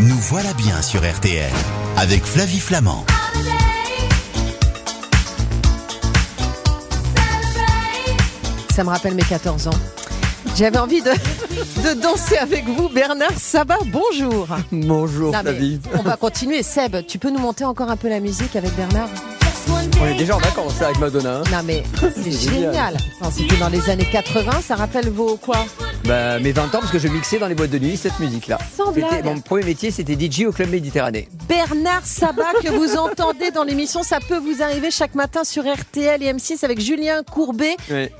Nous voilà bien sur RTL avec Flavie Flamand. Ça me rappelle mes 14 ans. J'avais envie de, de danser avec vous, Bernard Sabat. Bonjour. Bonjour Non, Flavie. on va continuer. Seb, tu peux nous monter encore un peu la musique avec Bernard? On est déjà en vacances là, avec Madonna. hein. Non mais c'est génial. génial. C'était dans les années 80. Ça rappelle vos quoi? Bah, mes 20 ans parce que je mixais dans les boîtes de nuit cette musique-là. Mon premier métier c'était DJ au Club Méditerranée. Bernard Sabat que vous entendez dans l'émission, ça peut vous arriver chaque matin sur RTL et M6 avec Julien Courbet.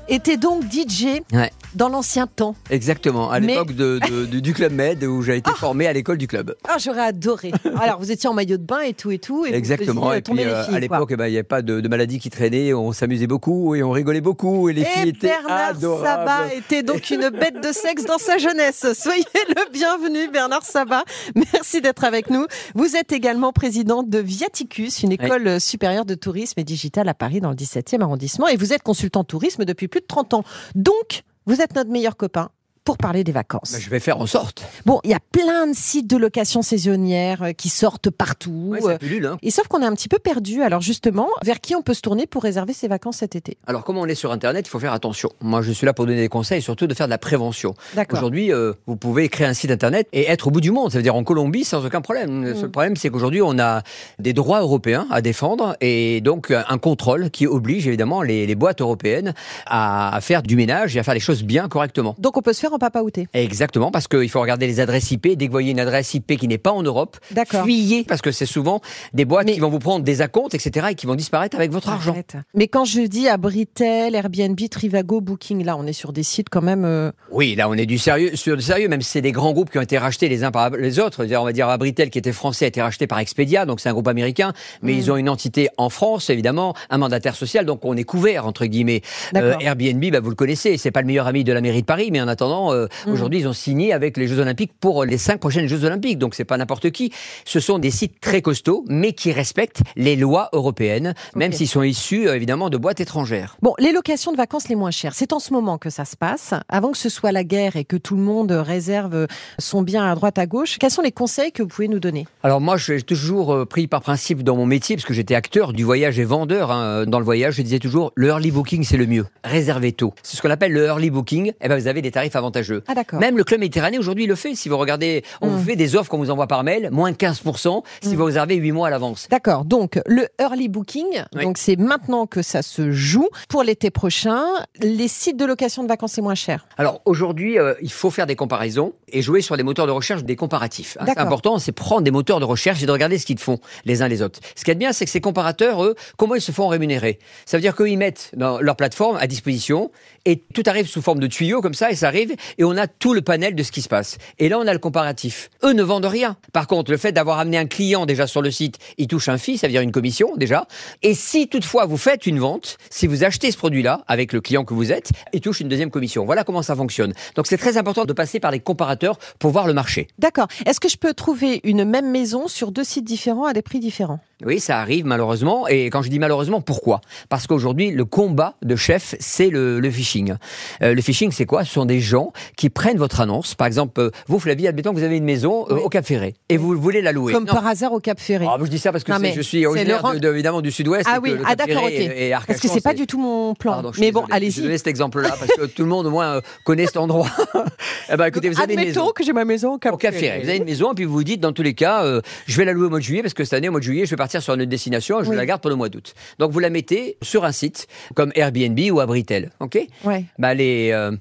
Était donc DJ Ouais. dans l'ancien temps. Exactement, à Mais- l'époque de- de- de- du Club Med où j'ai été formé à l'école du club. Ah, j'aurais adoré. Alors, vous étiez en maillot de bain et tout et tout. Et vous Exactement. euh, Et puis euh, filles, à l'époque, eh ben, il n'y avait pas de, de maladie qui traînait, on s'amusait beaucoup et on rigolait beaucoup et les Et filles étaient Bernard adorables. Sabat était donc une bête de sexe dans sa jeunesse. Soyez le bienvenu, Bernard Sabat. Merci d'être avec nous. Vous êtes également président de Viaticus, une école supérieure de tourisme et digital à Paris dans le 17e arrondissement. Et vous êtes consultant tourisme depuis plus de 30 ans. Donc, vous êtes notre meilleur copain pour parler des vacances. Je vais faire en sorte. Bon, il y a plein de sites de location saisonnière euh, qui sortent partout. Ouais, Euh, ça pullule, hein. Et sauf qu'on est un petit peu perdu. Alors justement, vers qui on peut se tourner pour réserver ses vacances cet été? Alors, comme on est sur Internet, il faut faire attention. Moi, je suis là pour donner des conseils et surtout de faire de la prévention. D'accord. Aujourd'hui, euh, vous pouvez créer un site internet et être au bout du monde. Ça veut dire en Colombie sans aucun problème. Le Mm. seul problème, c'est qu'aujourd'hui, on a des droits européens à défendre et donc un contrôle qui oblige évidemment les, les boîtes européennes à faire du ménage et à faire les choses bien correctement. Donc on peut se faire en papaouté. Exactement, parce qu'il faut regarder les adresses IP. Dès que vous voyez une adresse IP qui n'est pas en Europe, fuyez, parce que c'est souvent des boîtes Mais- qui vont vous prendre des acomptes, etc., et qui vont disparaître avec votre argent. Mais quand je dis Abritel, Airbnb, Trivago, Booking, là, on est sur des sites quand même. euh, Oui, là, on est du sérieux, sur du sérieux, même si c'est des grands groupes qui ont été rachetés les uns par les autres. On va dire Abritel, qui était français, a été racheté par Expedia, donc c'est un groupe américain, mais Mm. ils ont une entité en France, évidemment, un mandataire social, donc on est couvert, entre guillemets. Euh. Airbnb, bah, vous le connaissez, c'est pas le meilleur ami de la mairie de Paris, mais en attendant, euh, Mm. aujourd'hui, ils ont signé avec les Jeux Olympiques pour les cinq prochaines Jeux Olympiques, donc c'est pas n'importe qui. Ce sont des sites très costauds, mais qui respectent les lois européennes, même s'ils sont issus, euh, évidemment, de boîtes étrangères. Bon, les locations de vacances les moins chères, c'est en ce moment que ça se passe. Avant que ce soit la guerre et que tout le monde réserve son bien à droite à gauche, quels sont les conseils que vous pouvez nous donner? Alors moi, j'ai toujours euh, pris par principe dans mon métier, parce que j'étais acteur du voyage et vendeur hein, dans le voyage, je disais toujours, le early booking, c'est le mieux. Réservez tôt. C'est ce qu'on appelle le early booking. Eh ben, vous avez des tarifs avantageux. Ah. Même le Club Méditerranée aujourd'hui le fait. Si vous regardez, on Mm. vous fait des offres qu'on vous envoie par mail, moins 15% si Mm. vous réservez 8 mois à l'avance. D'accord, donc le early booking, Oui. donc c'est maintenant que ça se joue. Pour l'été prochain, les sites de location de vacances les moins chers. Alors aujourd'hui, euh, il faut faire des comparaisons et jouer sur des moteurs de recherche, des comparatifs. hein. C'est important, c'est prendre des moteurs de recherche et de regarder ce qu'ils font les uns les autres. Ce qui est bien, c'est que ces comparateurs, eux, comment ils se font rémunérer? Ça veut dire qu'ils mettent dans leur plateforme à disposition et tout arrive sous forme de tuyaux comme ça et ça arrive et on a tout le panel de ce qui se passe. Et là, on a le comparatif. Eux ne vendent rien. Par contre, le fait d'avoir amené un client déjà sur le site, il touche un fee, ça veut dire une commission déjà. Et si toutefois vous faites une vente, si vous achetez ce produit-là avec le client que vous êtes, il touche une deuxième commission. Voilà comment ça fonctionne. Donc c'est très important de passer par les comparateurs pour voir le marché. D'accord. Est-ce que je peux trouver une même maison sur deux sites différents à des prix différents? Oui, ça arrive malheureusement. Et quand je dis malheureusement, pourquoi? Parce qu'aujourd'hui, le combat de chef, c'est le, le phishing. Euh, le phishing, c'est quoi? Ce sont des gens qui prennent votre annonce. Par exemple, euh, vous, Flavie, admettons que vous avez une maison euh, Oui. au Cap Ferré et vous voulez la louer. Comme Non. par hasard au Cap Ferré. Ah, je dis ça parce que Non, je suis originaire rang- de- de- évidemment du sud-ouest. ah oui, ah d'accord, ok. Et- et Parce que c'est pas du tout mon plan. Pardon, Mais bon, désolé. Je allez-y. donnais cet exemple-là parce que tout le monde au moins connaît cet endroit. eh ben, écoutez, vous avez une Admettons maison. que j'ai ma maison au Cap, Au Cap Ferré. Vous avez une maison et puis vous vous dites dans tous les cas, je vais la louer au mois de juillet parce que cette année au mois de juillet je vais partir sur une destination, je Oui. la garde pour le mois d'août. Donc vous la mettez sur un site comme Airbnb ou Abritel, ok? Ouais. bah, les euh,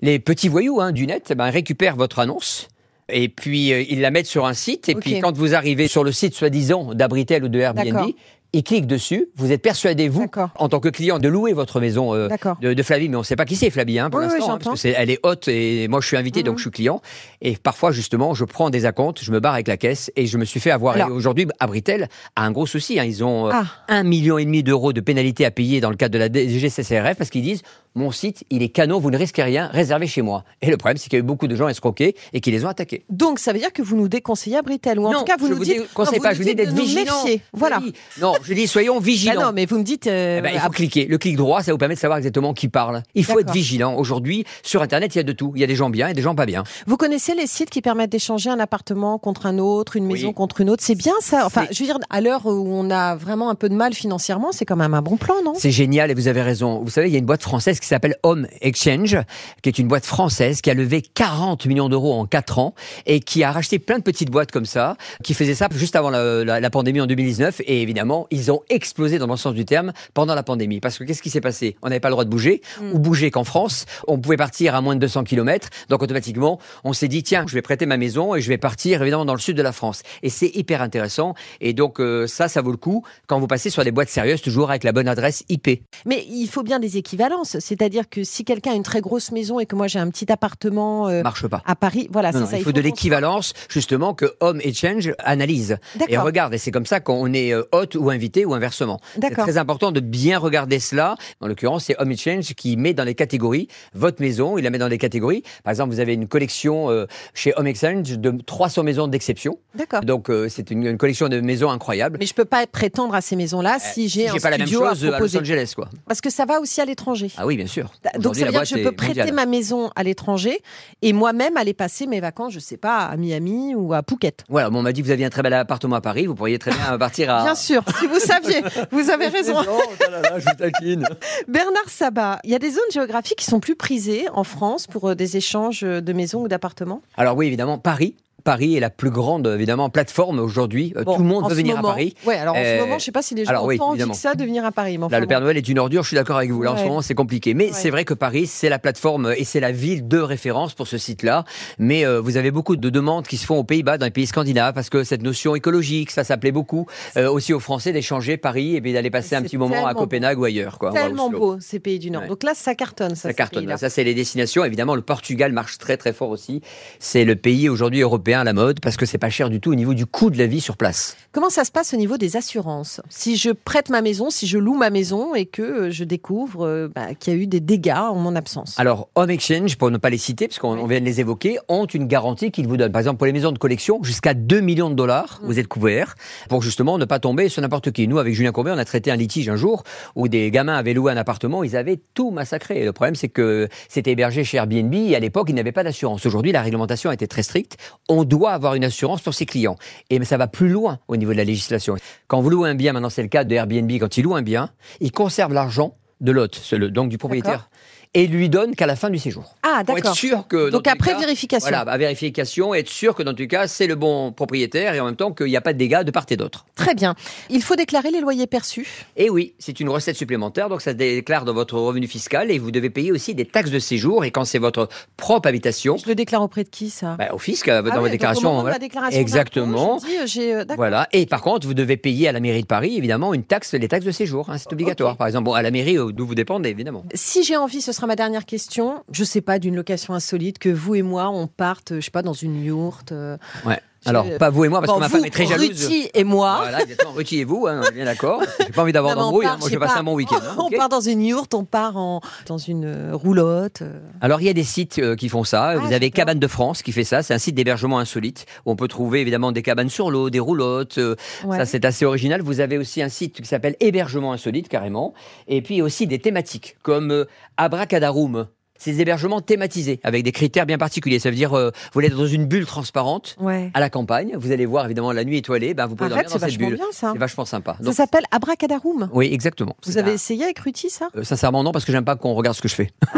les petits voyous hein, du net, ben, récupèrent votre annonce. Et puis euh, ils la mettent sur un site. Et puis quand vous arrivez sur le site soi-disant d'Abritel ou de Airbnb, Ils cliquent dessus. Vous êtes persuadé vous, en tant que client, de louer votre maison euh, de, de Flavie, mais on ne sait pas qui c'est Flavie hein, pour Oui, oui, l'instant, hein, parce que c'est, elle est haute et moi je suis invité, Mhm. donc je suis client. Et parfois justement, je prends des acomptes, je me barre avec la caisse et je me suis fait avoir. Aujourd'hui, Abritel a un gros souci. hein. Ils ont euh, Ah. un million et demi d'euros de pénalité à payer dans le cadre de la DGCCRF parce qu'ils disent mon site, il est canon, vous ne risquez rien, réservé chez moi. Et le problème, c'est qu'il y a eu beaucoup de gens escroqués et qui les ont attaqués. Donc ça veut dire que vous nous déconseillez à Britel ou en non, tout cas vous je nous vous dites conseille non, pas, vous je vous dis d'être vigilant. Voilà. Oui. Non, je dis soyons Bah vigilants. non, mais vous me dites euh, Eh ben, il faut ah, cliquer. Le clic droit, ça vous permet de savoir exactement qui parle. Il faut être vigilant. Aujourd'hui, sur Internet, il y a de tout. Il y a des gens bien et des gens pas bien. Vous connaissez les sites qui permettent d'échanger un appartement contre un autre, une Oui. maison contre une autre? C'est bien ça. Enfin, je veux dire, à l'heure où on a vraiment un peu de mal financièrement, c'est quand même un bon plan, non? C'est génial et vous avez raison. Vous savez, il y a une boîte française qui s'appelle Home Exchange, qui est une boîte française qui a levé 40 millions d'euros en 4 ans et qui a racheté plein de petites boîtes comme ça, qui faisaient ça juste avant la, la- la pandémie en 2019. Et évidemment, ils ont explosé dans le bon sens du terme pendant la pandémie. Parce que qu'est-ce qui s'est passé? On n'avait pas le droit de bouger, ou bouger qu'en France. On pouvait partir à moins de 200 km. Donc automatiquement, on s'est dit, tiens, je vais prêter ma maison et je vais partir évidemment dans le sud de la France. Et c'est hyper intéressant. Et donc euh, ça, ça vaut le coup quand vous passez sur des boîtes sérieuses, toujours avec la bonne adresse IP. Mais il faut bien des équivalences. C'est-à-dire que si quelqu'un a une très grosse maison et que moi j'ai un petit appartement euh, marche pas. à Paris, voilà, Non, c'est non, ça. il faut de l'équivalence, justement, que Home Exchange analyse. Et regarde, et c'est comme ça qu'on est euh, hôte ou invité ou inversement. C'est très important de bien regarder cela. En l'occurrence, c'est Home Exchange qui met dans les catégories votre maison, il la met dans les catégories. Par exemple, vous avez une collection euh, chez Home Exchange de 300 maisons d'exception. D'accord. Donc, euh, c'est une, une collection de maisons incroyables. Mais je peux pas prétendre à ces maisons-là si j'ai Si un pas la même chose à à Los. Angeles, quoi. Parce que ça va aussi à l'étranger. Ah oui, bien sûr. Donc Aujourd'hui, ça veut dire que je peux prêter mondiale. ma maison à l'étranger et moi-même aller passer mes vacances, je sais pas, à Miami ou à Phuket. Voilà, bon, on m'a dit que vous aviez un très bel appartement à Paris. Vous pourriez très bien partir à. Bien sûr, si vous saviez, vous avez raison. Non, oh là là, je vous taquine. Bernard Sabat, il y a des zones géographiques qui sont plus prisées en France pour euh, des échanges de maisons ou d'appartements? Alors oui, évidemment, Paris. Paris est la plus grande, évidemment, plateforme aujourd'hui. Euh, Bon, Tout le monde veut venir moment- à Paris. Ouais, alors en Euh, ce moment, je sais pas si les gens alors ont oui, envie que ça de venir à Paris. Là, le. Père Noël est une ordure, je suis d'accord avec vous. Là, en ce moment, c'est compliqué. Mais Ouais. c'est vrai que Paris, c'est la plateforme et c'est la ville de référence pour ce site-là. Mais euh, vous avez beaucoup de demandes qui se font aux Pays-Bas, dans les pays scandinaves, parce que cette notion écologique, ça s'appelait beaucoup euh, aussi aux Français d'échanger Paris et puis d'aller passer un petit moment à Copenhague ou ailleurs. Quoi, Tellement beau ces pays du Nord. Ouais. Donc là, ça cartonne. Ça, Ça cartonne. Ça, c'est les destinations. Évidemment, le Portugal marche très très fort aussi. C'est le pays aujourd'hui européen à la mode parce que c'est pas cher du tout au niveau du coût de la vie sur place. Comment ça se passe au niveau des assurances? Si je prête ma maison, si je loue ma maison et que euh, je découvre euh, bah, qu'il y a eu des dégâts en mon absence? Alors, Home Exchange, pour ne pas les citer, parce qu'on Oui. vient de les évoquer, ont une garantie qu'ils vous donnent. Par exemple, pour les maisons de collection, jusqu'à 2 millions de dollars, Mm. vous êtes couverts, pour justement ne pas tomber sur n'importe qui. Nous, avec Julien Courbet, on a traité un litige un jour où des gamins avaient loué un appartement, ils avaient tout massacré. Le problème, c'est que c'était hébergé chez Airbnb et à l'époque, ils n'avaient pas d'assurance. Aujourd'hui, la réglementation a été très stricte. On doit avoir une assurance pour ses clients. Et ça va plus loin au niveau de la législation. Quand vous louez un bien, maintenant c'est le cas de Airbnb, quand il loue un bien, il conserve l'argent de l'hôte, donc du propriétaire, et lui donne qu'à la fin du séjour. Ah, Pour être d'accord. sûr que. Donc après cas, vérification. Voilà, à vérification, être sûr que dans les cas, c'est le bon propriétaire et en même temps qu'il n'y a pas de dégâts de part et d'autre. Très bien. Il faut déclarer les loyers perçus. Et oui, c'est une recette supplémentaire, donc ça se déclare dans votre revenu fiscal et vous devez payer aussi des taxes de séjour. Et quand c'est votre propre habitation, Je le déclare auprès de qui ça? Bah, au fisc, euh, dans Ah votre déclaration. voilà. déclaration Exactement. dis, euh, euh, d'accord. Voilà. Et par contre, vous devez payer à la mairie de Paris, évidemment, une taxe, les taxes de séjour. hein, c'est obligatoire. Par exemple, bon, à la mairie d'où vous dépendez, évidemment. Si j'ai envie, ce sera ma dernière question. Je sais pas d'une location insolite que vous et moi on parte, je sais pas, dans une yourte. euh, Ouais. Alors, pas vous et moi, parce bon, que ma femme est très jalouse. Ruti et moi. Voilà, exactement. Ruti et vous, hein, on est bien d'accord. J'ai pas envie d'avoir d'embrouille. hein. Moi, je passe pas. un bon week-end. hein, On part dans une yourte, on part en, dans une euh, roulotte. euh. Alors, il y a des sites euh, qui font ça. Vous avez. Cabane de France qui fait ça. C'est un site d'hébergement insolite où on peut trouver évidemment des cabanes sur l'eau, des roulottes. euh, Ouais. Ça, c'est assez original. Vous avez aussi un site qui s'appelle Hébergement insolite, carrément. Et puis aussi des thématiques comme euh, Abracadaroom. C'est des hébergements thématisés avec des critères bien particuliers. Ça veut dire, euh, vous allez dans une bulle transparente Ouais. à la campagne. Vous allez voir évidemment la nuit étoilée. Ben, vous pouvez Arrête, dormir dans cette bulle. C'est vachement sympa. Ça s'appelle Abracadaroum. oui, exactement. Vous avez un- essayé avec Ruti ça? Euh, sincèrement, non, parce que j'aime pas qu'on regarde ce que je fais.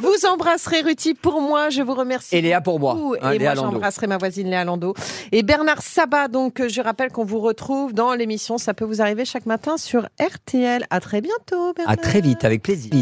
Vous embrasserez Ruti pour moi, je vous remercie. Et Léa pour moi. hein, et Léa moi j'embrasserai ma voisine Léa Lando. Et Bernard Sabat, donc euh, je rappelle qu'on vous retrouve dans l'émission Ça peut vous arriver chaque matin sur RTL. À très bientôt Bernard. À très vite, avec plaisir.